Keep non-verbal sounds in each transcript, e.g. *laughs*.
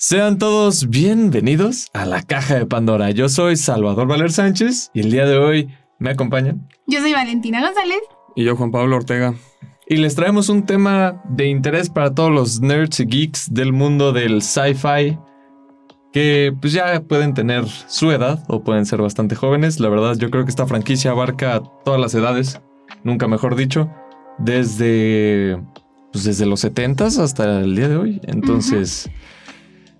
Sean todos bienvenidos a la caja de Pandora. Yo soy Salvador Valer Sánchez y el día de hoy me acompañan. Yo soy Valentina González. Y yo Juan Pablo Ortega. Y les traemos un tema de interés para todos los nerds y geeks del mundo del sci-fi que pues ya pueden tener su edad o pueden ser bastante jóvenes. La verdad yo creo que esta franquicia abarca todas las edades, nunca mejor dicho, desde pues desde los 70s hasta el día de hoy. Entonces,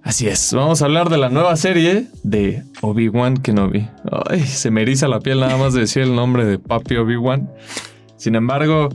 así es. Vamos a hablar de la nueva serie de Obi-Wan Kenobi. Ay, se me eriza la piel nada más de decir el nombre de Papi Obi-Wan. Sin embargo,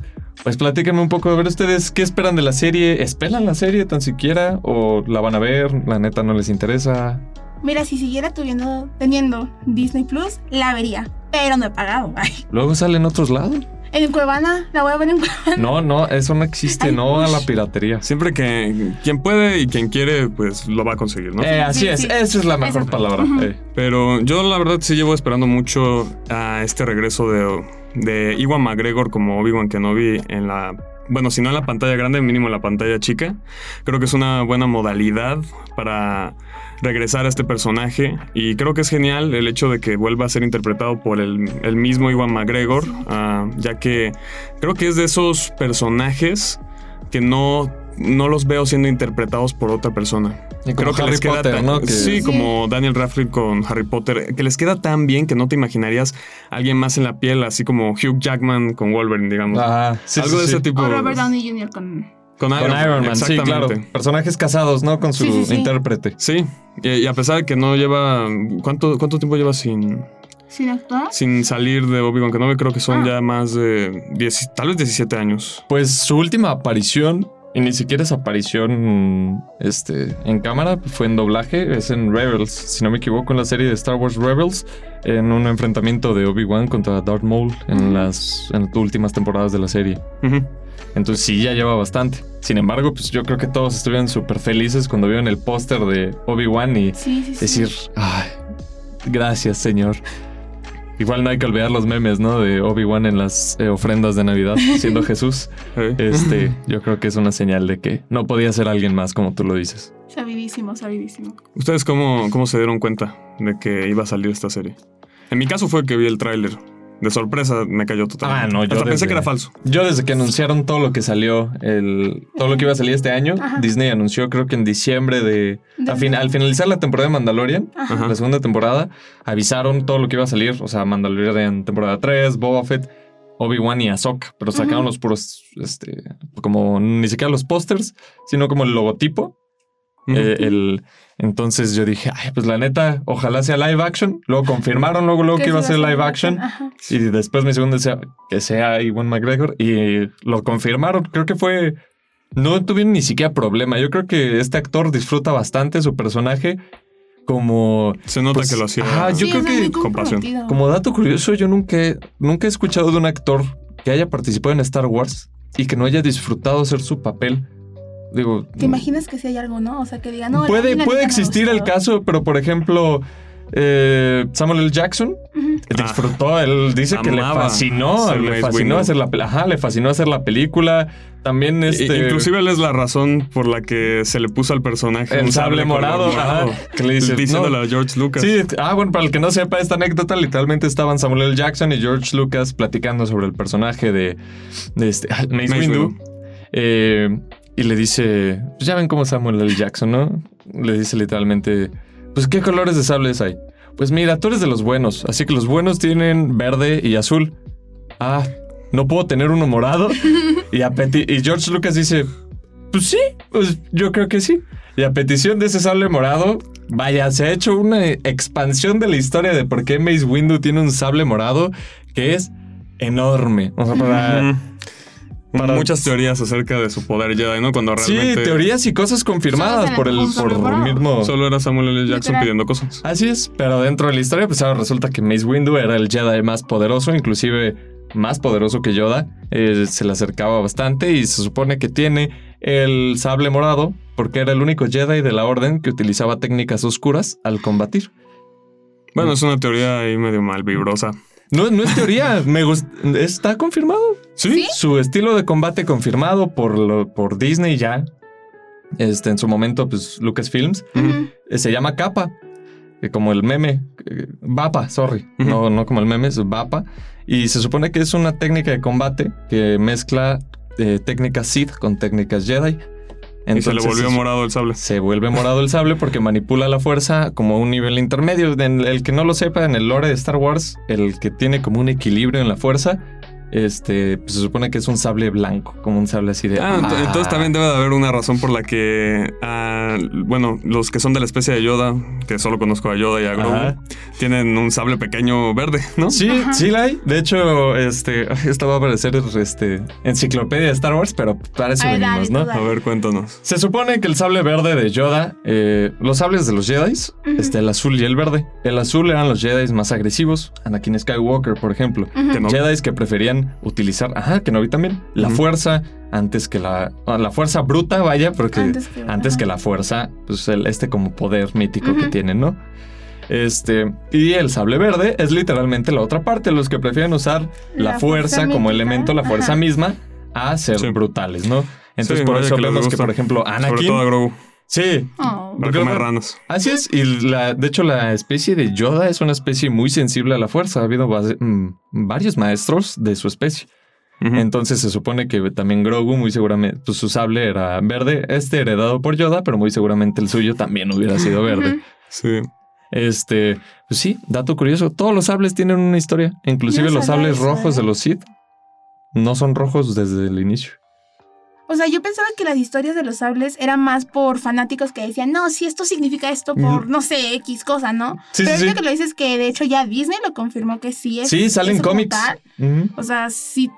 pues platíquenme un poco, a ver ustedes qué esperan de la serie. ¿Esperan la serie tan siquiera? ¿O la van a ver? ¿La neta no les interesa? Mira, si siguiera tuviendo, teniendo Disney Plus, la vería. Pero no he pagado. Ay. Luego sale en otros lados. En Cuevana, la voy a ver en Cuevana. No, no, eso no existe, Ay, no a la piratería. Siempre que quien puede y quien quiere, pues lo va a conseguir, ¿no? Eh, así Sí, es, sí. esa es la mejor palabra. Eh. Pero yo la verdad sí llevo esperando mucho a este regreso de, de Iwan McGregor como Obi-Wan Kenobi en la... Bueno, si no en la pantalla grande, mínimo en la pantalla chica. Creo que es una buena modalidad para regresar a este personaje y creo que es genial el hecho de que vuelva a ser interpretado por el, el mismo Iwan McGregor, ah, ya que creo que es de esos personajes que no, no los veo siendo interpretados por otra persona. Y Creo que Harry les queda Potter, tan- ¿no? Que- Sí, Sí. como Daniel Radcliffe con Harry Potter, que les queda tan bien que no te imaginarías a alguien más en la piel, así como Hugh Jackman con Wolverine, digamos. Ajá, sí, Algo sí, de sí. ese tipo. O Robert Downey Jr. con... Con Con Iron Man, sí, claro. exactamente. Personajes casados, ¿no? Con su Sí, sí, sí. intérprete. Sí, y, y a pesar de que no lleva. ¿Cuánto, cuánto tiempo lleva sin, ¿Sin actuar? sin salir de Obi-Wan Kenobi? Creo que son Ah. ya más de 10, tal vez 17 años. Pues su última aparición, y ni siquiera es aparición este, en cámara, fue en doblaje, es en Rebels, si no me equivoco, en la serie de Star Wars Rebels, en un enfrentamiento de Obi-Wan contra Darth Maul en Ujú. las en las últimas temporadas de la serie. Entonces sí, ya lleva bastante. Sin embargo, pues yo creo que todos estuvieron súper felices cuando vieron el póster de Obi-Wan y Sí, sí, sí. decir, ay, gracias, señor. Igual no hay que olvidar los memes, ¿no? De Obi-Wan en las eh, ofrendas de Navidad, *laughs* siendo Jesús. Eh. Este, yo creo que es una señal de que no podía ser alguien más, como tú lo dices. Sabidísimo, sabidísimo. ¿Ustedes cómo, cómo se dieron cuenta de que iba a salir esta serie? En mi caso fue que vi el tráiler. De sorpresa me cayó totalmente. Ah, no, yo Hasta pensé desde- que era falso. Yo desde que anunciaron todo lo que salió, el, todo lo que iba a salir este año, Ajá. Disney anunció creo que en diciembre de... De- a fin- al finalizar la temporada de Mandalorian, Ajá. La segunda temporada, avisaron todo lo que iba a salir. O sea, Mandalorian temporada 3, Boba Fett, Obi-Wan y Ahsoka. Pero sacaron los puros, este, como ni siquiera los pósters, sino como el logotipo. Eh, el, entonces yo dije, ay, pues la neta, ojalá sea live action. Luego confirmaron luego, luego que iba a ser live action. Ajá. Y después mi segundo decía que sea Iwan McGregor. Y lo confirmaron. Creo que fue... No tuvieron ni siquiera problema. Yo creo que este actor disfruta bastante su personaje como... Se nota pues, que lo hacía. ajá, yo Sí, creo que con pasión. Como dato curioso, yo nunca, he- nunca he escuchado de un actor que haya participado en Star Wars y que no haya disfrutado hacer su papel. Digo, ¿Te imaginas que si hay algo, no? O sea, que diga, no. puede, puede existir el caso, pero por ejemplo, eh, Samuel L. Jackson Ujú. Ah, disfrutó, él dice que le fascinó, le fascinó hacer la ajá, le fascinó hacer la película. También este Inclusive él es la razón por la que se le puso al personaje el un sable color morado, ajá, que le dice, diciéndole "No, a George Lucas. Sí, ah, bueno, para el que no sepa esta anécdota, literalmente estaban Samuel L. Jackson y George Lucas platicando sobre el personaje de, de este, *laughs* Mace, Mace Windu. Windu. Eh, y le dice, pues ya ven cómo Samuel L. Jackson, ¿no? Le dice literalmente, pues ¿qué colores de sables hay? Pues mira, tú eres de los buenos, así que los buenos tienen verde y azul. Ah, no puedo tener uno morado. y, a George Lucas dice, pues sí, pues yo creo que sí. Y a petición de ese sable morado, vaya, se ha hecho una expansión de la historia de por qué Mace Windu tiene un sable morado que es enorme. O sea. Para- Muchas teorías acerca de su poder Jedi, ¿no? Cuando Sí, realmente teorías y cosas confirmadas por el por mismo. solo era Samuel L. Jackson Literal. pidiendo cosas. Así es, pero dentro de la historia, pues ahora resulta que Mace Windu era el Jedi más poderoso, inclusive más poderoso que Yoda. Eh, se le acercaba bastante y se supone que tiene el sable morado porque era el único Jedi de la Orden que utilizaba técnicas oscuras al combatir. Bueno, es una teoría ahí medio mal vibrosa. No, no es teoría, *laughs* me gust- está confirmado. ¿Sí? ¿Sí? Su estilo de combate confirmado por, lo- por Disney ya. este, en su momento, pues Lucasfilms, eh, se llama Kappa, eh, como el meme, eh, Vapa, sorry, no, no como el meme, es Vapa. Y se supone que es una técnica de combate que mezcla eh, técnicas Sith con técnicas Jedi. Y se le Entonces, volvió morado el sable. se vuelve morado el sable porque manipula la fuerza como a un nivel intermedio. En el que no lo sepa, en el lore de Star Wars, el que tiene como un equilibrio en la fuerza, este, pues se supone que es un sable blanco, como un sable así de. Ah, ent- ah. entonces también debe de haber una razón por la que, ah, bueno, los que son de la especie de Yoda, que solo conozco a Yoda y a Grogu, Ajá. tienen un sable pequeño verde, ¿no? Sí, Ajá. sí la hay. De hecho, este, esta va a aparecer este, enciclopedia de Star Wars, pero para eso A ver, venimos, dale, ¿no? A ver, cuéntanos. Se supone que el sable verde de Yoda, eh, los sables de los Jedi, este, el azul y el verde. El azul eran los Jedi más agresivos, Anakin Skywalker, por ejemplo. Que no- Jedi que preferían utilizar, ajá, que no vi también, la fuerza antes que la, ah, la fuerza bruta, vaya, porque antes Antes que, que- la fuerza, pues el, este como poder mítico que tienen, ¿no? Este, y el sable verde es literalmente la otra parte, los que prefieren usar la, La fuerza, fuerza como mítica, elemento, la fuerza ajá. misma, a ser Sí. brutales, ¿no? Entonces Sí, por eso que vemos que, gusta. por ejemplo, Sobre todo a Anakin... Sí, Oh. para comer ranas. Así es, y la, de hecho la especie de Yoda es una especie muy sensible a la fuerza. Ha habido base- mm, varios maestros de su especie. Entonces se supone que también Grogu muy seguramente, pues su sable era verde, este heredado por Yoda, pero muy seguramente el suyo también hubiera sido verde. Sí. Este, pues sí, dato curioso, todos los sables tienen una historia, inclusive no los sables eso, rojos ¿eh? de los Sith no son rojos desde el inicio. O sea, yo pensaba que las historias de los sables eran más por fanáticos que decían, no, si esto significa esto por, no sé, X cosa, ¿no? Sí, Pero sí, sí. que lo dices que de hecho ya Disney lo confirmó que sí es. Sí, salen cómics. O sea, sí.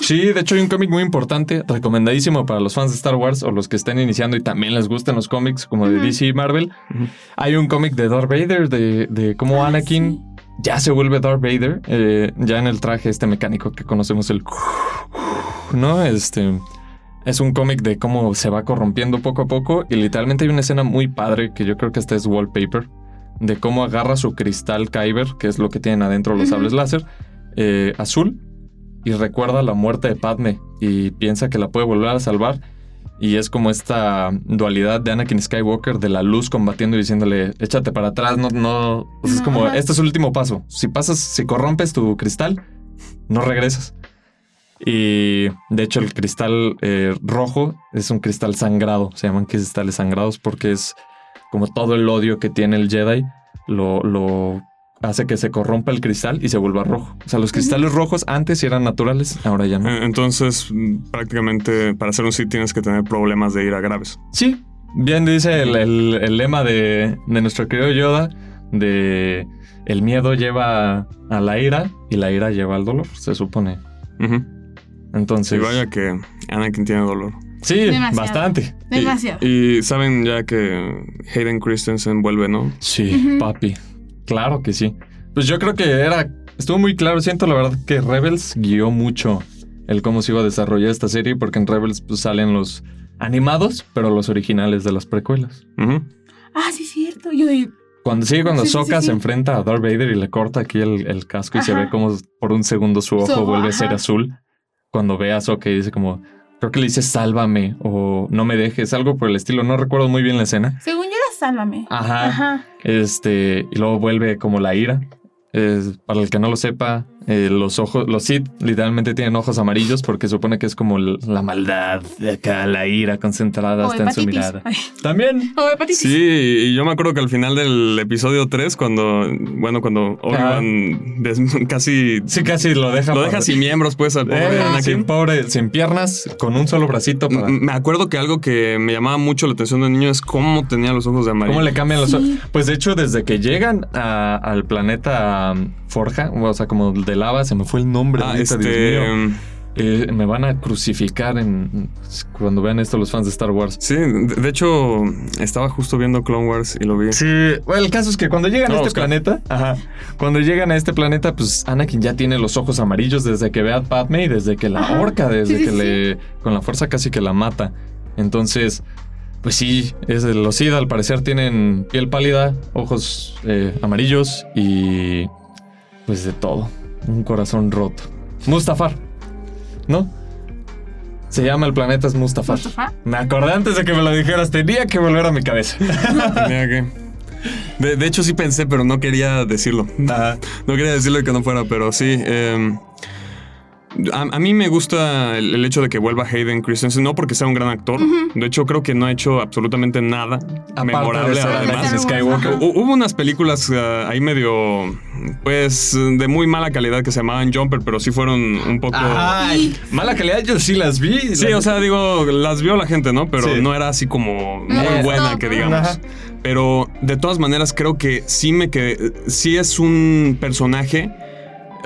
Sí, de hecho hay un cómic muy importante, recomendadísimo para los fans de Star Wars o los que estén iniciando y también les gustan los cómics como de. DC y Marvel. Hay un cómic de Darth Vader, de, de cómo Ah, Anakin ya se vuelve Darth Vader, eh, ya en el traje este mecánico que conocemos, el... *laughs* ¿No? Este... Es un cómic de cómo se va corrompiendo poco a poco y literalmente hay una escena muy padre que yo creo que esta es wallpaper, de cómo agarra su cristal Kyber, que es lo que tienen adentro los sables láser, eh, azul, y recuerda la muerte de Padme y piensa que la puede volver a salvar. Y es como esta dualidad de Anakin Skywalker de la luz combatiendo y diciéndole, échate para atrás, no, no. o sea, es como, este es el último paso. Si pasas, si corrompes tu cristal, no regresas. Y de hecho, el cristal eh, rojo es un cristal sangrado. Se llaman cristales sangrados porque es como todo el odio que tiene el Jedi lo, lo hace que se corrompa el cristal y se vuelva rojo. O sea, los cristales rojos antes sí eran naturales, ahora ya no. Eh, Entonces, mm, prácticamente para hacer un Sith tienes que tener problemas de ira graves. Sí, bien dice el, el- el lema de, de nuestro querido Yoda, de el miedo lleva a la ira y la ira lleva al dolor, se supone. Entonces, Y vaya que Anakin tiene dolor. sí, Demasiado. bastante. Y- Demasiado. Y, saben ya que Hayden Christensen vuelve, ¿no? Sí, papi. Claro que sí. Pues yo creo que era. Estuvo muy claro. Siento la verdad que Rebels guió mucho el cómo se iba a desarrollar esta serie, porque en Rebels pues, salen los animados, pero los originales de las precuelas. Ah, sí, es cierto. Yo Cuando sí, cuando Sí, sí, se enfrenta a Darth Vader y le corta aquí el, el casco y se ve como por un segundo su ojo vuelve a ser azul. Cuando ve a y dice como, creo que le dice sálvame o no me dejes, algo por el estilo. No recuerdo muy bien la escena. Según yo era Sálvame. Ajá. Ajá. Este, y luego vuelve como la ira. Es- para el que no lo sepa, eh, los ojos, los Sith literalmente tienen ojos amarillos porque supone que es como la maldad de acá, la ira concentrada O hasta en su mirada. Ay, También. O hepatitis. Sí, y yo me acuerdo que al final del episodio 3, cuando, bueno, cuando Obi-Wan *laughs* casi Sí, casi lo deja. lo deja sin miembros, pues, al pobre Eh, Anakin. sin pobre, sin piernas, con un solo bracito para. Me acuerdo que algo que me llamaba mucho la atención de niño es cómo tenía los ojos de amarillo. ¿Cómo le cambian los Sí. ojos? Pues de hecho, desde que llegan a- al planeta um, Forja, o sea, como de lava, se me fue el nombre. Ah, ahorita, este. Dios mío. Eh, me van a crucificar en, cuando vean esto los fans de Star Wars. Sí, de, de hecho, estaba justo viendo Clone Wars y lo vi. Sí, bueno, el caso es que cuando llegan a No, este Oscar. planeta, ajá, cuando llegan a este planeta, pues Anakin ya tiene los ojos amarillos desde que ve a Padme y desde que la ahorca, desde Sí, que sí. le con la fuerza casi que la mata. Entonces, pues sí, es los Sith al parecer tienen piel pálida, ojos eh, amarillos y pues de todo, un corazón roto. Mustafar, ¿no? Se llama El planeta es Mustafa. Mustafa. Me acordé antes de que me lo dijeras, tenía que volver a mi cabeza. *laughs* Tenía que. De, de hecho, sí pensé, pero no quería decirlo. No quería decirlo que no fuera, pero sí. eh, a, a mí me gusta el, el hecho de que vuelva Hayden Christensen, no porque sea un gran actor. De hecho, creo que no ha hecho absolutamente nada Aparte memorable de además. Skywalker. Hubo unas películas eh, ahí medio, pues, de muy mala calidad que se llamaban Jumper, pero sí fueron un poco... Ay, mala calidad, yo sí las vi. Sí, o sea, digo, las vio la gente, ¿no? Pero Sí. no era así como muy No, buena, no, que digamos. Ajá. Pero de todas maneras creo que sí me que sí es un personaje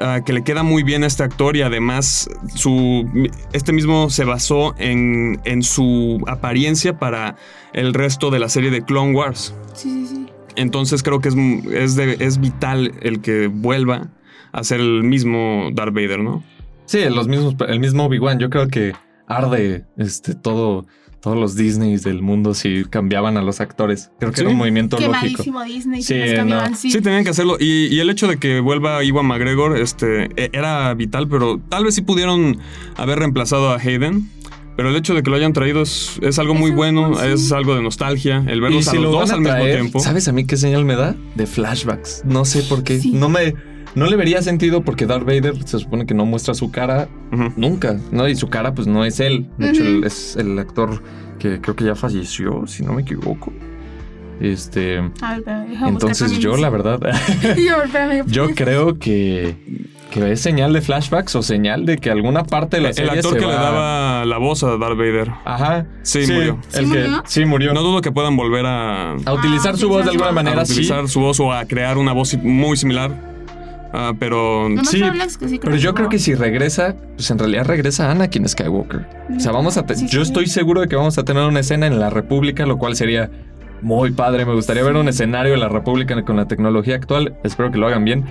ah, que le queda muy bien a este actor y además su este mismo se basó en, en su apariencia para el resto de la serie de Clone Wars. Sí, sí, sí. Entonces creo que es, es, de- es vital el que vuelva a ser el mismo Darth Vader, ¿no? Sí, los mismos, el mismo Obi-Wan. Yo creo que arde este, todo, todos los Disneys del mundo si cambiaban a los actores. Creo que Sí. era un movimiento lógico. Quemadísimo Disney. Sí, Sí, los cambiaban, no. sí. Sí, tenían que hacerlo. Y, y el hecho de que vuelva Iwan McGregor este, e- era vital, pero tal vez sí pudieron haber reemplazado a Hayden. Pero el hecho de que lo hayan traído es, es algo muy Es bueno, sí. es algo de nostalgia. El verlos a si los lo dos a al mismo tiempo. ¿Sabes a mí qué señal me da? De flashbacks. No sé por qué. Sí. No me. No le vería sentido porque Darth Vader se supone que no muestra su cara nunca, ¿no? Y su cara, pues no es él. De hecho, él es el actor que creo que ya falleció, si no me equivoco. Este. Ver, Entonces yo, la verdad. *laughs* *laughs* Yo, pues. creo que, que es señal de flashbacks o señal de que alguna parte de la El serie actor se que le daba la voz a Darth Vader. Ajá. Sí, murió. El ¿Sí que murió? sí murió. No dudo que puedan volver a, a utilizar Ah, su voz de alguna manera, a utilizar sí. su voz o a crear una voz muy similar. Ah, pero sí, hablas que sí Pero yo creo que si regresa, pues en realidad regresa Anakin Skywalker. O sea, vamos a te- Sí, yo sí. estoy seguro de que vamos a tener una escena en la República, lo cual sería muy padre. Me gustaría ver un escenario de la República con la tecnología actual. Espero que lo hagan bien.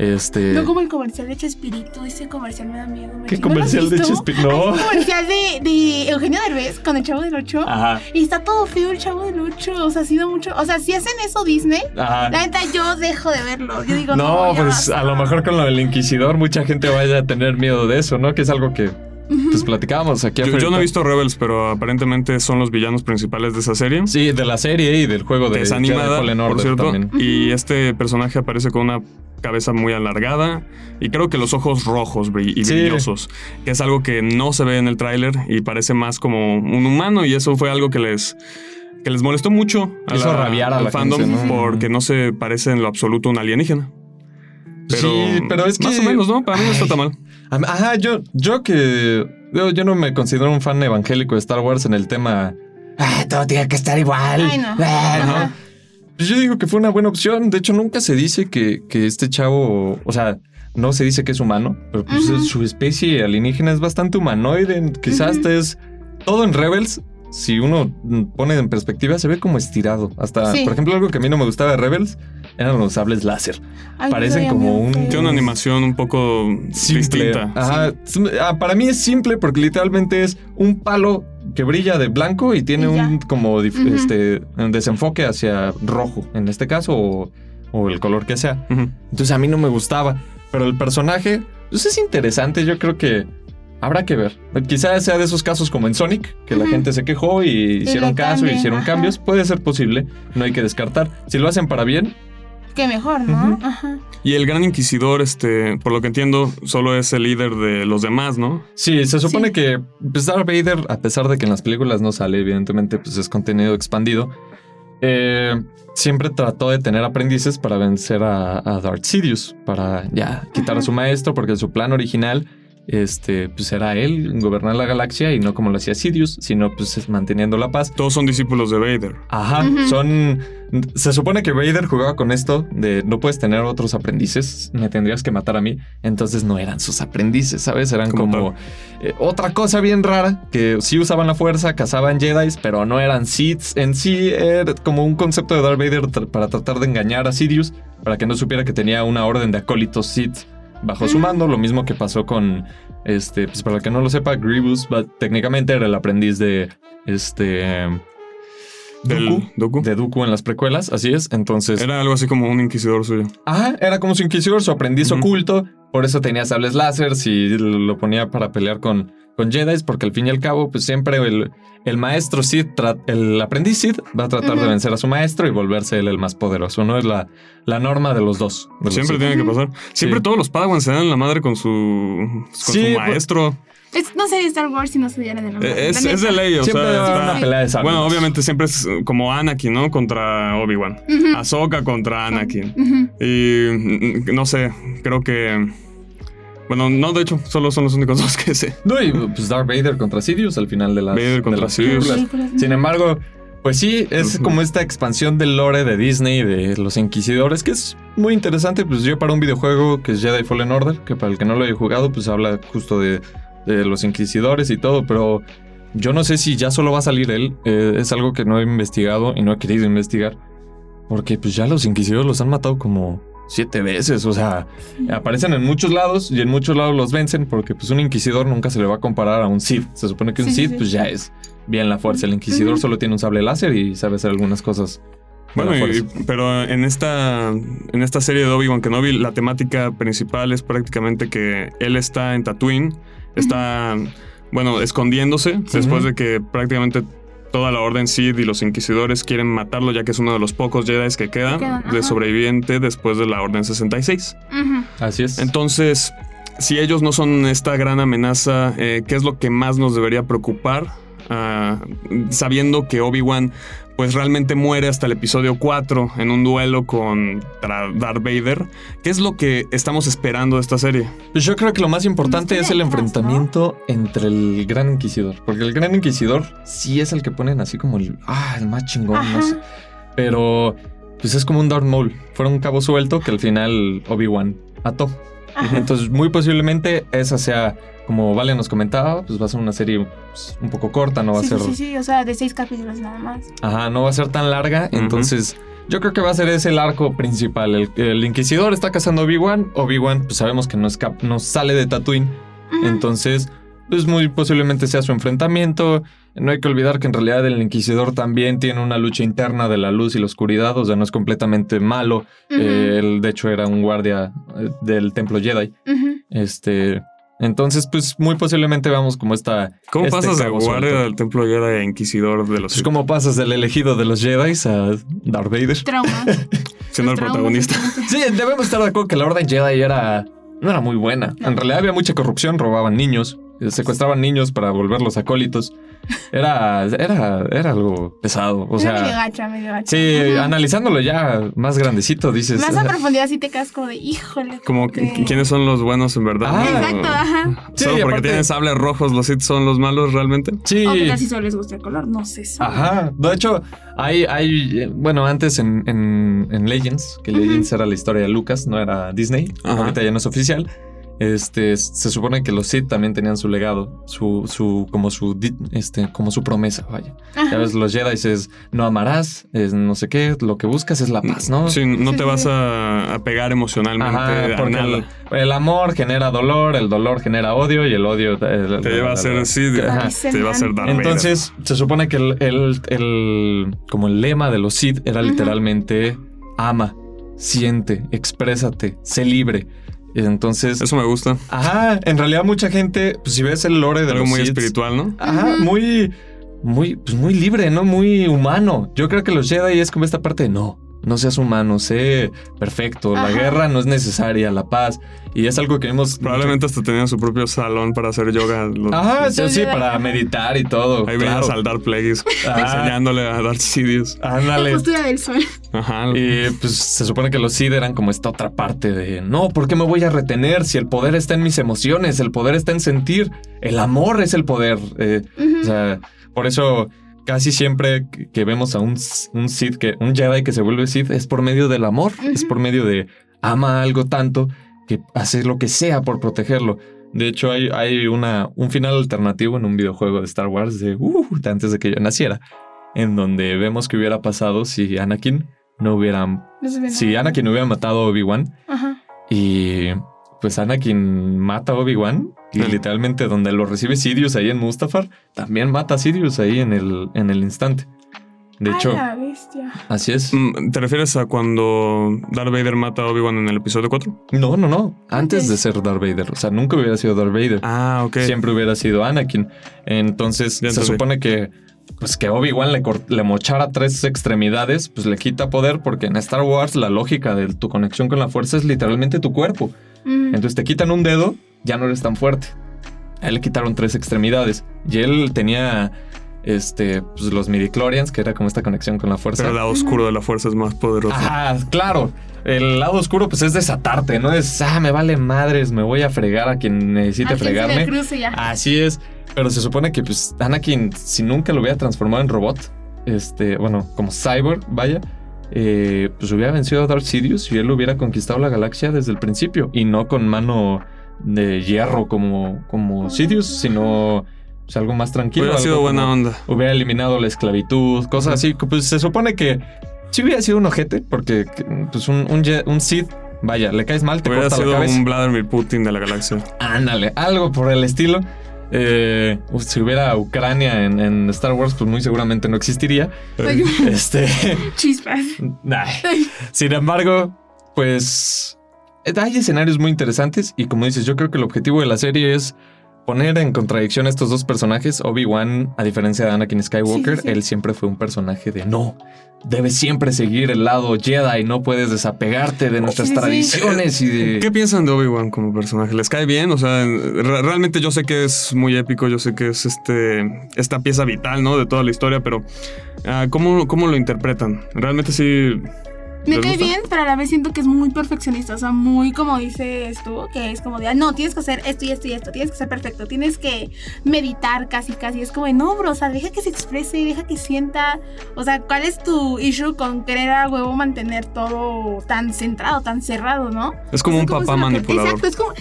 Este. No como el comercial de Chespirito, ese comercial me da miedo. ¿Qué ¿No lo has comercial de? Chespirito? No. Un comercial de, de Eugenio Derbez con el Chavo del Ocho. Ajá. Y está todo feo el Chavo del Ocho. O sea, ha sido mucho. O sea, si hacen eso Disney, Ajá. la neta yo dejo de verlo. Yo digo, no. No, pues a lo mejor con lo del Inquisidor mucha gente vaya a tener miedo de eso, ¿no? Que es algo que pues platicábamos aquí yo, no he visto Rebels, pero aparentemente son los villanos principales de esa serie. Sí, de la serie y del juego de que es Jedi animada, Fallen por cierto. también. Y este personaje aparece con una cabeza muy alargada y creo que los ojos rojos y Sí. brillosos, que es algo que no se ve en el tráiler y parece más como un humano y eso fue algo que les que les molestó mucho a Hizo rabiar a al la fandom gente, ¿no? porque no se parece en lo absoluto a un alienígena. Pero, Sí, pero es más que- o menos, ¿no? Para mí no está tan mal. Ajá, yo, yo que. Yo, yo no me considero un fan evangélico de Star Wars en el tema. Ah, todo tiene que estar igual. Ay, no. Ah. Pues yo digo que fue una buena opción. De hecho, nunca se dice que, que este chavo. O sea, no se dice que es humano, pero pues su especie alienígena es bastante humanoide. Quizás hasta es. Todo en Rebels. Si uno pone en perspectiva, se ve como estirado. Hasta, Sí. por ejemplo, algo que a mí no me gustaba de Rebels eran los sables láser. Ay, parecen como un-. Tiene una animación un poco simple. distinta. Ajá. Ah, Para mí es simple porque literalmente es un palo que brilla de diblanco y tiene Y un como este un desenfoque hacia rojo en este caso o, o el color que sea. Entonces a mí no me gustaba, pero el personaje pues es interesante, yo creo que habrá que ver. Quizás sea de esos casos como en Sonic, que la gente se quejó y hicieron caso y hicieron ajá. cambios, puede ser posible, no hay que descartar. Si lo hacen para bien, Que mejor, ¿no? Ajá. Y el gran inquisidor, este, por lo que entiendo, solo es el líder de los demás, ¿no? Sí, se supone Sí. que pues, Darth Vader, a pesar de que en las películas no sale, evidentemente, pues es contenido expandido. eh, siempre trató de tener aprendices para vencer a, a Darth Sidious, para ya quitar a su maestro, porque su plan original, este, pues era él gobernar la galaxia y no como lo hacía Sidious, sino pues es manteniendo la paz. Todos son discípulos de Vader. Ajá, son. Se supone que Vader jugaba con esto de no puedes tener otros aprendices, me tendrías que matar a mí. Entonces no eran sus aprendices, ¿sabes? Eran Como como eh, otra cosa bien rara que sí usaban la fuerza, cazaban Jedi, pero no eran Sith en sí. Era como un concepto de Darth Vader tra- para tratar de engañar a Sidious para que no supiera que tenía una orden de acólitos Sith bajo su mando. Lo mismo que pasó con este, pues para el que no lo sepa, Grievous técnicamente era el aprendiz de este. Del Dooku, Dooku. de Dooku en las precuelas, así es. Entonces, Era algo así como un inquisidor suyo. ajá, era como su inquisidor, su aprendiz oculto. Por eso tenía sables láser y lo ponía para pelear con, con Jedi, porque al fin y al cabo, pues siempre el, el maestro Sith, el aprendiz Sith, va a tratar de vencer a su maestro y volverse él el más poderoso. No es la, la norma de los dos. de Siempre tiene que pasar. Siempre Sí. todos los Padawans se dan la madre con su, con Sí, su pues- maestro. Es- no sería Star Wars si no se en la Eh, Es, la es de ley, o Siempre sea. está- una pelea de bueno, obviamente siempre es como Anakin, ¿no? Contra Obi-Wan. Ujú. Ahsoka contra Anakin. Y mm, no sé, creo que. Bueno, no, de hecho, solo son los únicos *laughs* dos que sé. No, y pues Darth Vader contra Sidious al final de las, Vader contra de las películas. Sin embargo, pues sí, es como esta expansión del lore de Disney, de los inquisidores, que es muy interesante. Pues yo para un videojuego que es Jedi Fallen Order, que para el que no lo haya jugado, pues habla justo de, de los inquisidores y todo, pero yo no sé si ya solo va a salir él. Eh, es algo que no he investigado y no he querido investigar, porque pues ya los inquisidores los han matado como siete veces, o sea, aparecen en muchos lados y en muchos lados los vencen porque pues un inquisidor nunca se le va a comparar a un Sith. Se supone que un Sí, sí. pues ya es bien la fuerza. El inquisidor solo tiene un sable láser y sabe hacer algunas cosas. Bueno, y- pero en esta, en esta serie de Obi-Wan Kenobi, la temática principal es prácticamente que él está en Tatooine, está, bueno, escondiéndose después de que prácticamente toda la Orden Sith y los Inquisidores quieren matarlo, ya que es uno de los pocos Jedi que quedan Quedan, de ajá. sobreviviente después de la Orden 66. Ujú. Así es. Entonces, si ellos no son esta gran amenaza, eh, ¿qué es lo que más nos debería preocupar? Ah, sabiendo que Obi-Wan pues realmente muere hasta el episodio 4 en un duelo contra Darth Vader. ¿Qué es lo que estamos esperando de esta serie? Pues yo creo que lo más importante es el enfrentamiento entre el Gran Inquisidor. Porque el Gran Inquisidor sí es el que ponen así como el, ah, el más chingón, no sé. Pero pues es como un Darth Maul. Fuera un cabo suelto que al final Obi-Wan ató. Ajá. Entonces, muy posiblemente esa sea, como Vale nos comentaba, pues va a ser una serie pues, un poco corta, no va Sí, a ser. sí, sí, sí, o sea, de seis capítulos nada más. Ajá, no va a ser tan larga. Entonces, yo creo que va a ser ese el arco principal. El, el Inquisidor está cazando a Obi-Wan. Obi-Wan, pues sabemos que no, escap- no sale de Tatooine. Entonces, pues muy posiblemente sea su enfrentamiento. No hay que olvidar que en realidad el Inquisidor también tiene una lucha interna de la luz y la oscuridad. O sea, no es completamente malo. Eh, él, de hecho, era un guardia eh, del templo Jedi. Este. Entonces, pues muy posiblemente vamos como esta. ¿Cómo este pasas de guardia del Templo Jedi a Inquisidor de los Pues cómo pasas del elegido de los Jedi a Darth Vader. *laughs* Trauma. siendo el protagonista? Sí, debemos estar de acuerdo que la Orden Jedi era. No era muy buena. No. En realidad había mucha corrupción, robaban niños, secuestraban niños para volverlos acólitos. Era, era, era algo pesado. O Era medio sea, gacha, medio gacha. sí, analizándolo ya más grandecito, dices. Más a "Ah". profundidad sí te casco de híjole. Como que, que- quiénes son los buenos en verdad. Ah. Exacto, ajá. Sí, Solo porque aparte- tienen sables rojos, los Sith son los malos realmente. Sí. O que solo les gusta el color, no sé. sabe. Ajá. De hecho, hay, hay, eh, bueno, antes en, en, en Legends, que. Legends era la historia de Lucas, no era Disney, Ajá. ahorita ya no es oficial. Este, se supone que los Sith también tenían su legado, su, su, como su, este, como su promesa, vaya. Ajá. Ya ves, los Jedi es no amarás, es no sé qué, lo que buscas es la paz, ¿no? Sí, no te vas a, a pegar emocionalmente Ajá, a porque nada. el, el amor genera dolor, el dolor genera odio y el odio eh, Te lleva a ser Sith, Ajá. te lleva a ser Darth Vader. Entonces, se supone que el, el- el- como el lema de los Sith era literalmente ama, siente, exprésate, sé libre. Entonces, Eso me gusta. ajá, en realidad mucha gente, pues si ves el lore de Algo los muy espiritual, ¿no? ajá, muy, muy, pues muy libre, ¿no? Muy humano. Yo creo que los Jedi es como esta parte de no. No seas humano, sé perfecto. La guerra no es necesaria, la paz. Y es algo que vimos. Probablemente hasta tenían su propio salón para hacer yoga. Los- Ajá, sí, sí, para meditar y todo. Ahí claro. veías al Darth Plagueis *laughs* Ajá. enseñándole a Sidious. La Ándale. postura del sol. Ajá. Y pues se supone que los Sith eran como esta otra parte de no, ¿por qué me voy a retener si el poder está en mis emociones? El poder está en sentir. El amor es el poder. Eh, o sea, por eso casi siempre que- vemos a un, un Sith, que, un Jedi que se vuelve Sith, es por medio del amor, es por medio de ama algo tanto que hace lo que sea por protegerlo. De hecho, hay, hay una, un final alternativo en un videojuego de Star Wars de, uh, antes de que yo naciera, en donde vemos que hubiera pasado si Anakin no hubiera No si. Anakin hubiera matado a Obi-Wan Ajá. y pues Anakin mata a Obi-Wan y literalmente donde lo recibe Sidious ahí en Mustafar, también mata a Sidious ahí en el, en el instante. De A hecho, la bestia. así es. Mm, ¿Te refieres a cuando Darth Vader mata a Obi-Wan en el episodio 4? No, no, no. Antes de ser Darth Vader. O sea, nunca hubiera sido Darth Vader. Ah, ok. Siempre hubiera sido Anakin. Entonces, Ya se entendí. supone que. Pues que Obi-Wan le, le mochara tres extremidades, pues le quita poder, porque en Star Wars la lógica de tu conexión con la fuerza es literalmente tu cuerpo. Mm. Entonces te quitan un dedo, ya no eres tan fuerte. A él le quitaron tres extremidades. Y él tenía este, pues, los midichlorians, que era como esta conexión con la fuerza. Pero el lado oscuro de la fuerza es más poderoso. Ajá, claro. El lado oscuro, pues es desatarte, ¿no? Es, ah, me vale madres, me voy a fregar a quien necesite A quien se le fregarme. cruce ya. Así es. Pero se supone que, pues, Anakin, si nunca lo hubiera transformado en robot, este, bueno, como cyborg, vaya, eh, pues hubiera vencido a Darth Sidious y él hubiera conquistado la galaxia desde el principio. Y no con mano de hierro como, como Sidious, sino pues, algo más tranquilo. Hubiera sido buena onda. hubiera eliminado la esclavitud, cosas así. Pues se supone que sí hubiera sido un ojete, porque pues un, un, un Sith, vaya, le caes mal, te Hubiera corta la sido cabeza. un Vladimir Putin de la galaxia. Ándale, algo por el estilo. Eh, si hubiera Ucrania en, en Star Wars, pues muy seguramente no existiría. Ay, *laughs* Este. Chispas. *laughs* Sin embargo, pues. eh, Hay escenarios muy interesantes. Y como dices, yo creo que el objetivo de la serie es poner en contradicción a estos dos personajes. Obi-Wan, a diferencia de Anakin Skywalker, Sí, sí, sí. él siempre fue un personaje de no. Debes siempre seguir el lado Jedi, no puedes desapegarte de nuestras Sí, sí, sí. tradiciones y de. ¿Qué piensan de Obi-Wan como personaje? ¿Les cae bien? O sea, re- realmente yo sé que es muy épico, yo sé que es este esta pieza vital, ¿no? De toda la historia, pero ah, ¿cómo, ¿cómo lo interpretan? ¿Realmente sí Me cae gusta? bien, pero a la vez siento que es muy perfeccionista. O sea, muy como dices tú, que es como de, ah, no, tienes que hacer esto y esto y esto, tienes que ser perfecto, tienes que meditar casi, casi. Es como, de, no, bro, o sea, deja que se exprese, deja que sienta. O sea, ¿cuál es tu issue con querer a huevo mantener todo tan centrado, tan cerrado, no? Es como O sea, un ¿cómo papá manipulador. Exacto, es como,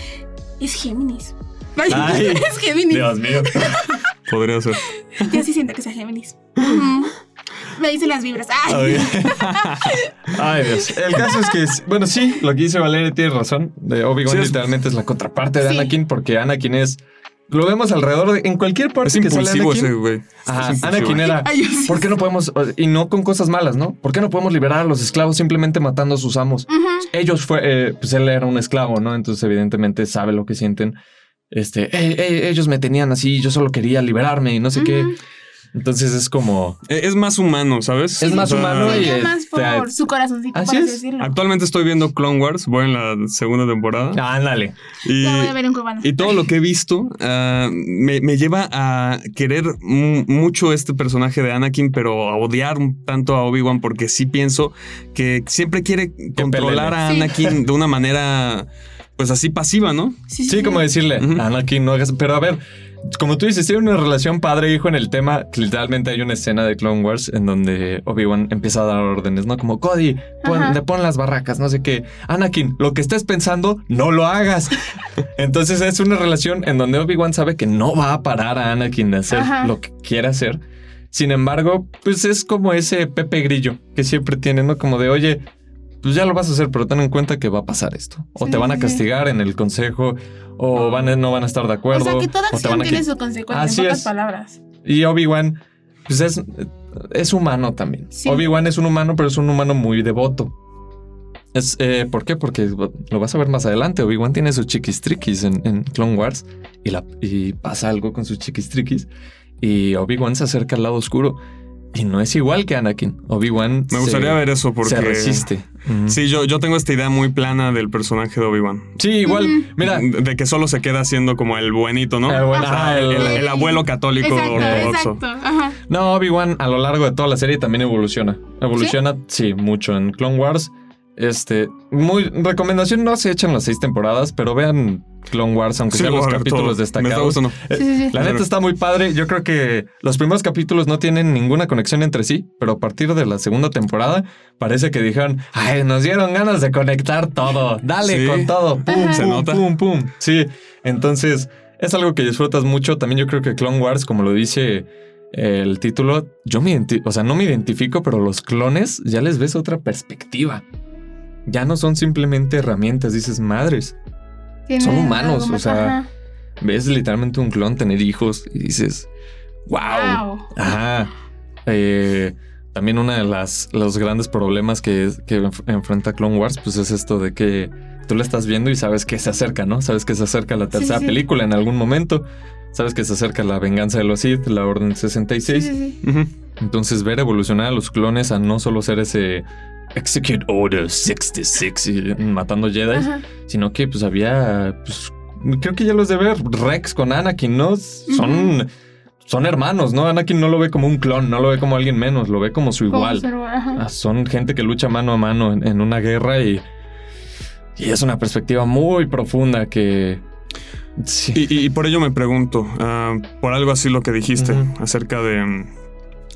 es Géminis. Ay. *laughs* es Géminis. mío. *laughs* Podría ser. Yo sí siento que sea Géminis. *laughs* Me dicen las vibras. Ay. Ay, *laughs* Dios. El caso es que, bueno, sí, lo que dice Valeria tiene razón. De Obi-Wan Sí, es- literalmente es la contraparte de Sí. Anakin, porque Anakin es. Lo vemos alrededor de. En cualquier parte Es que sale impulsivo Anakin. ese güey. Ajá, Es. Anakin era. ¿Por qué no podemos.? Y no con cosas malas, ¿no? ¿Por qué no podemos liberar a los esclavos simplemente matando a sus amos? Ellos fue. eh, pues él era un esclavo, ¿no? Entonces, evidentemente, sabe lo que sienten. Este. "Eh, eh, ellos me tenían así, yo solo quería liberarme y no sé qué. Entonces es como. Eh, Es más humano, ¿sabes? Es más humano y, más este, por su corazoncito, así por así es. decirlo. Actualmente estoy viendo Clone Wars, voy en la segunda temporada. Ándale. Y, La voy a ver en cubano. y todo lo que he visto ah, me, me lleva a querer mu- mucho este personaje de Anakin, pero a odiar un tanto a Obi-Wan porque sí pienso que siempre quiere controlar a Sí. Anakin de una manera, pues así pasiva, ¿no? Sí, como decirle. Anakin, no hagas. Pero a ver, como tú dices, tiene una relación padre-hijo en el tema. Literalmente hay una escena de Clone Wars en donde Obi-Wan empieza a dar órdenes, ¿no? Como Cody, pon, le pon las barracas, no sé qué. Anakin, lo que estés pensando, no lo hagas. *laughs* Entonces es una relación en donde Obi-Wan sabe que no va a parar a Anakin de hacer Ajá. lo que quiera hacer. Sin embargo, pues es como ese Pepe Grillo que siempre tiene, ¿no? Como de, oye, pues ya lo vas a hacer, pero ten en cuenta que va a pasar esto. O Sí, te van a sí. castigar en el consejo, o van a- no van a estar de acuerdo. O sea, que toda acción van tiene su consecuencia, Así en pocas es. palabras. Y Obi-Wan, pues es, es humano también. Sí. Obi-Wan es un humano, pero es un humano muy devoto. Es, eh, ¿Por qué? Porque lo vas a ver más adelante. Obi-Wan tiene sus chiquistriquis en, en Clone Wars y, la, y pasa algo con sus chiquistriquis y Obi-Wan se acerca al lado oscuro y no es igual que Anakin. Obi-Wan Me gustaría se, ver eso porque... se resiste. Sí, yo, yo tengo esta idea muy plana del personaje de Obi-Wan. Sí, igual. Mira, De que solo se queda siendo como el buenito, ¿no? El buen- ah, el, el- el abuelo católico Exacto, ortodoxo. exacto. Ajá. No, Obi-Wan a lo largo de toda la serie también evoluciona. Evoluciona, sí, mucho en Clone Wars. Este, muy recomendación, no se echan las seis temporadas, pero vean Clone Wars, aunque Sí, sean lo los capítulos todo. Me está destacados. gustando. Eh, Sí, sí, sí. La neta está muy padre. Yo creo que los primeros capítulos no tienen ninguna conexión entre sí, pero a partir de la segunda temporada parece que dijeron, ay, nos dieron ganas de conectar todo. Dale Sí. con todo. Pum, Ajá. Se pum, nota. pum, pum. Sí. Entonces, es algo que disfrutas mucho. También yo creo que Clone Wars, como lo dice el título, yo me identifico, o sea, no me identifico, pero los clones ya les ves otra perspectiva. Ya no son simplemente herramientas, dices madres. Tiene son humanos, o sea, ajá. Ves literalmente un clon tener hijos y dices, wow. Wow. Ajá. Eh, también uno de las, los grandes problemas que, que enf- enfrenta Clone Wars, pues es esto de que tú lo estás viendo y sabes que se acerca, ¿no? Sabes que se acerca la tercera sí, sí. película en algún momento. Sabes que se acerca la venganza de los Sith, la Orden 66. Sí, sí, sí. Ujú. Entonces ver evolucionar a los clones a no solo ser ese Execute Order 66 y matando Jedi, Ajá. sino que pues había, pues creo que ya los de ver, Rex con Anakin, ¿no? Son, son hermanos, ¿no? Anakin no lo ve como un clon, no lo ve como alguien menos, lo ve como su igual. Ah, son gente que lucha mano a mano en, en una guerra y, y es una perspectiva muy profunda que... Sí. Y, por ello me pregunto, ah, por algo así lo que dijiste acerca de,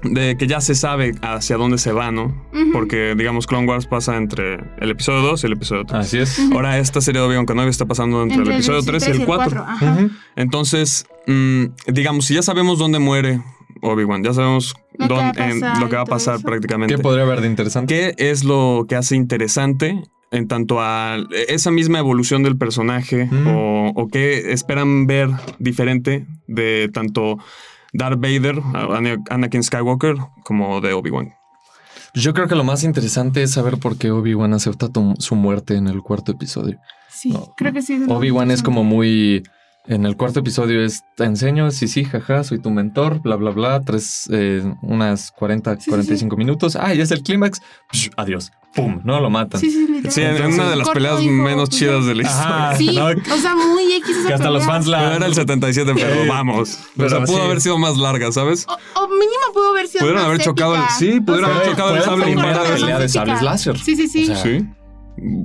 de que ya se sabe hacia dónde se va, ¿no? Porque, digamos, Clone Wars pasa entre el episodio 2 y el episodio 3. Así es. Ahora esta serie de Obi-Wan Kenobi está pasando entre, el episodio 3 y el 4. ajá. Ujú. Entonces, mm, digamos, si ya sabemos dónde muere Obi-Wan, ya sabemos Lo que va a dónde- en- pasar lo que va a pasar eso. prácticamente. ¿Qué podría haber de interesante? ¿Qué es lo que hace interesante en tanto a esa misma evolución del personaje Mm. o, o qué esperan ver diferente de tanto Darth Vader, Anakin Skywalker, como de Obi-Wan? Yo creo que lo más interesante es saber por qué Obi-Wan acepta tu- su muerte en el cuarto episodio. Sí, No. creo que sí. Obi-Wan es como muy... En el cuarto episodio es, te enseño, sí, sí, jaja, soy tu mentor, bla, bla, bla, tres, eh, unas 40, sí, 45 minutos. Ah, ya es el clímax. Adiós. Pum, no lo matan. Sí, sí, literal. Sí, en Entonces, una de las peleas hijo, menos pues, chidas de la historia. Ajá. Sí, No, o sea, muy X esa que hasta los pelea. fans la... Era el 77, pero Sí. vamos. Pero o sea, pudo sí. haber sido más larga, ¿sabes? O, o mínimo pudo haber sido Pudieron más haber chocado el- sí, pudieron O haber sea, chocado el sable de veces. pelea de sables láser. Sí, sí, sí. O sea, Sí.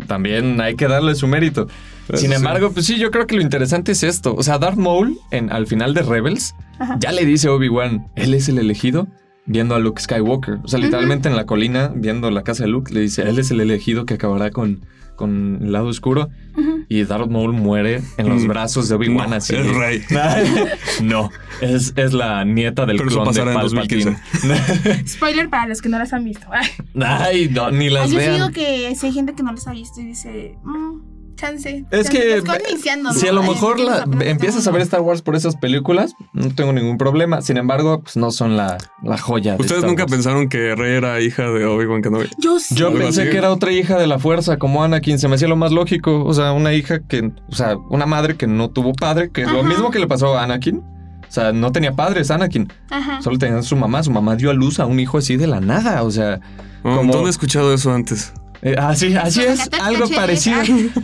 También hay que darle su mérito. Sin sí. embargo, pues sí, yo creo que lo interesante es esto. O sea, Darth Maul, en, al final de Rebels, Ajá. ya le dice a Obi-Wan, él es el elegido, viendo a Luke Skywalker. O sea, literalmente en la colina, viendo la casa de Luke, le dice, él es el elegido que acabará con, con el lado oscuro. Ujú. Y Darth Maul muere en los Mm. brazos de Obi-Wan No, así. es rey. *laughs* no, es, es la nieta del Pero eso clon de pasará en Palpatine. *laughs* Spoiler para los que no las han visto. Ay, Ay, no, ni las yo sí digo vean. que si hay gente que no las ha visto y dice, mm, chance. Es chance, que iniciando, si a lo mejor Empiezas la- apenas empiezas a ver Star Wars por esas películas, no tengo ningún problema. Sin embargo, pues no son la, la joya. de ¿Ustedes Star nunca Wars. pensaron que Rey era hija de Obi-Wan Kenobi? Yo sí. Yo pensé así. que era otra hija de la fuerza, como Anakin. Se me hacía lo más lógico. O sea, una hija que, o sea, una madre que no tuvo padre, que es lo mismo que le pasó a Anakin. O sea, no tenía padres, Anakin. Ajá. Solo tenía su mamá. Su mamá dio a luz a un hijo así de la nada. O sea, Oh, Como- ¿Dónde he escuchado eso antes? Eh, así, así Con es, algo parecido.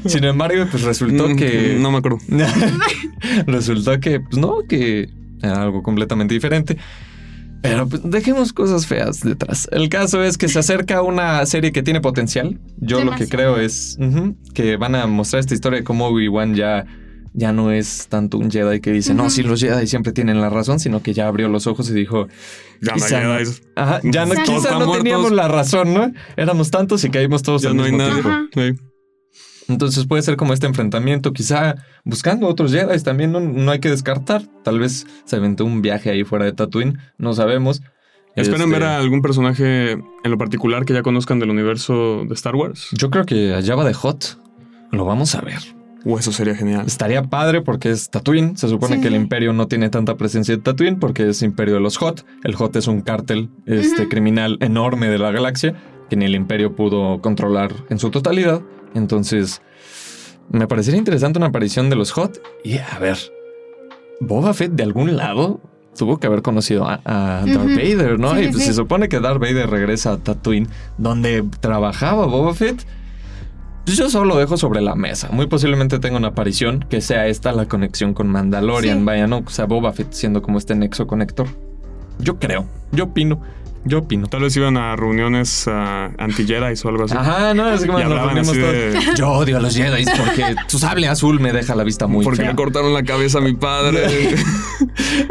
Sin embargo, pues resultó Mm, que. No me acuerdo. *laughs* Resultó que, pues no, que era algo completamente diferente. Pero pues dejemos cosas feas detrás. El caso es que se acerca una serie que tiene potencial. Yo lo que creo es que van a mostrar esta historia de cómo Obi-Wan ya, ya no es tanto un Jedi que dice, no, sí, los Jedi siempre tienen la razón, sino que ya abrió los ojos y dijo, Ya no ajá, ya no, quizá no muertos. teníamos la razón, ¿no? Éramos tantos y caímos todos Ya al no hay nadie. Entonces puede ser como este enfrentamiento, quizá buscando otros Jedi también no, no hay que descartar. Tal vez se aventó un viaje ahí fuera de Tatooine, no sabemos. ¿Esperan Este, ver a algún personaje en lo particular que ya conozcan del universo de Star Wars? Yo creo que a Java de Hot lo vamos a ver. O eso sería genial. Estaría padre porque es Tatooine. Se supone Sí. que el Imperio no tiene tanta presencia en Tatooine porque es Imperio de los Hot. El Hot es un cártel este, criminal enorme de la galaxia que ni el Imperio pudo controlar en su totalidad. Entonces, me parecería interesante una aparición de los Hot. Y a ver, Boba Fett de algún lado tuvo que haber conocido a, a Darth. Vader, ¿no? Sí, y pues sí. se supone que Darth Vader regresa a Tatooine, donde trabajaba Boba Fett. Pues yo solo lo dejo sobre la mesa. Muy posiblemente tenga una aparición que sea esta la conexión con Mandalorian. Sí. Vaya, ¿no? O sea, Boba Fett siendo como este nexo conector. Yo creo. Yo opino. Yo opino. Tal vez iban a reuniones ah, anti-Jedi o algo así. Ajá, no, es como nos hablaban reunimos así todos. de- Yo odio a los Jedi porque su sable azul me deja la vista muy Porque fea. le cortaron la cabeza a mi padre. *laughs*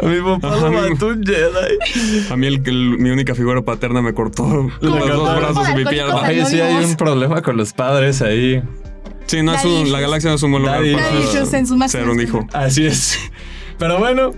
A mi papá Ajá, lo mató un Jedi. a mí el, el- mi única figura paterna me cortó los dos brazos y mi pierna. Ay, sí hay un problema con los padres ahí. Sí, no es un- la galaxia no es un buen lugar para ser un hijo. Así es. Pero bueno.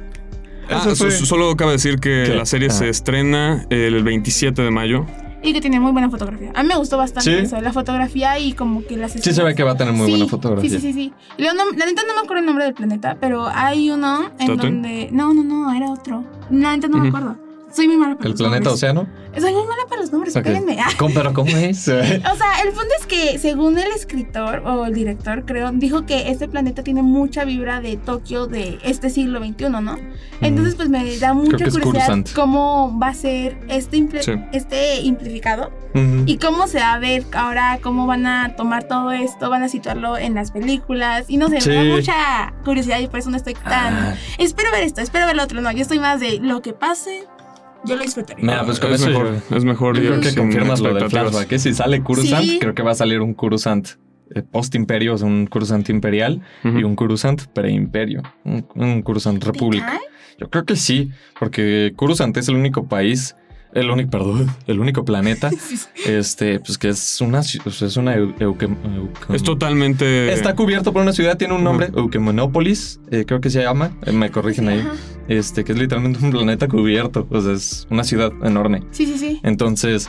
Ah, eso fue- so- solo cabe decir que ¿Qué? la serie Ah. se estrena el 27 de mayo. Y que tiene muy buena fotografía. A mí me gustó bastante Sí. eso, la fotografía y como que las Sí se ve que va a tener muy Sí, buena fotografía. Sí, sí, sí, sí. Luego no- la neta no me acuerdo el nombre del planeta, pero hay uno en ¿Tatooine? donde... No, no, no, era otro. La neta no me Ujú. acuerdo. Soy muy mala para ¿El los planeta nombres. Océano? Soy muy mala para los nombres, Ok. espérenme. *laughs* ¿Cómo- ¿Pero cómo es? O sea, el punto es que según el escritor o el director, creo, dijo que este planeta tiene mucha vibra de Tokio de este siglo XXI, ¿no? Entonces, pues me da mucha curiosidad cómo va a ser este, impl- Sí. este implificado y cómo se va a ver ahora, cómo van a tomar todo esto, van a situarlo en las películas y no sé, Sí. me da mucha curiosidad y por eso no estoy tan... Ah, Espero ver esto, espero ver lo otro, no, yo estoy más de lo que pase, yo lo disfrutaré. Mira, pues con es eso mejor, yo- es mejor Yo creo que confirmas lo del flashback. Que si sale Coruscant, Sí. creo que va a salir un Coruscant eh, post-imperio, o sea, un Coruscant imperial y un Coruscant pre-imperio. Un, un Coruscant ¿Te república. Yo creo que sí, porque Coruscant es el único país, el único, perdón, el único planeta, *laughs* este, pues que es una, es una eu- Es totalmente. Está cubierto por una ciudad, tiene un nombre, Eukemonópolis, eh, creo que se llama, eh, me corrigen ahí, Ajá. este, que es literalmente un planeta cubierto, o sea, es una ciudad enorme. Sí, sí, sí. Entonces,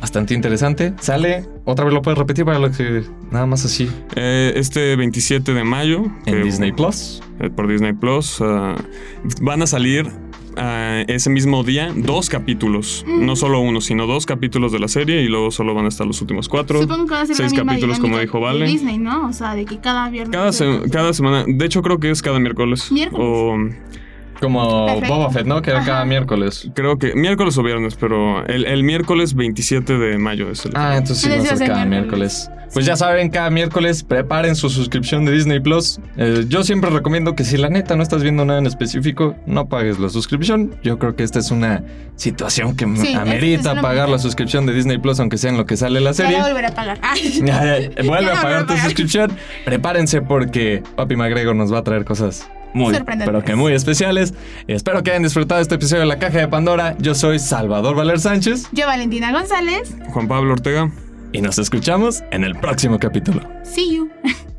bastante interesante. Sale, otra vez lo puedes repetir para los que nada más así Eh, este 27 de mayo. en que- Disney Plus. eh, por Disney Plus. ah, van a salir ah, ese mismo día dos capítulos. No solo uno, sino dos capítulos de la serie y luego solo van a estar los últimos cuatro. Supongo que va a ser seis la misma capítulos, como dijo Vale. Disney, ¿no? O sea, de que cada viernes. Cada, se- cada semana. De hecho, creo que es cada miércoles. Miércoles. O Como Perfecto. Boba Fett, ¿no? Que era cada miércoles. creo que miércoles o viernes, pero el, el miércoles 27 de mayo es el. Ah, entonces sí va a ser cada miércoles. miércoles. Pues ya saben, cada miércoles preparen su suscripción de Disney Plus. Eh, yo siempre recomiendo que si la neta no estás viendo nada en específico, no pagues la suscripción. Yo creo que esta es una situación que Sí, amerita es pagar la suscripción de Disney Plus, aunque sea en lo que sale la Ya serie. volveré a pagar. *laughs* Ya, ya, *laughs* Vuelve Ya a la pagar tu suscripción. Prepárense porque Papi McGregor nos va a traer cosas muy, pero que muy especiales. Espero que hayan disfrutado este episodio de La Caja de Pandora. Yo soy Salvador Valer Sánchez Yo, Valentina González. Juan Pablo Ortega. y nos escuchamos en el próximo capítulo. See you. *laughs*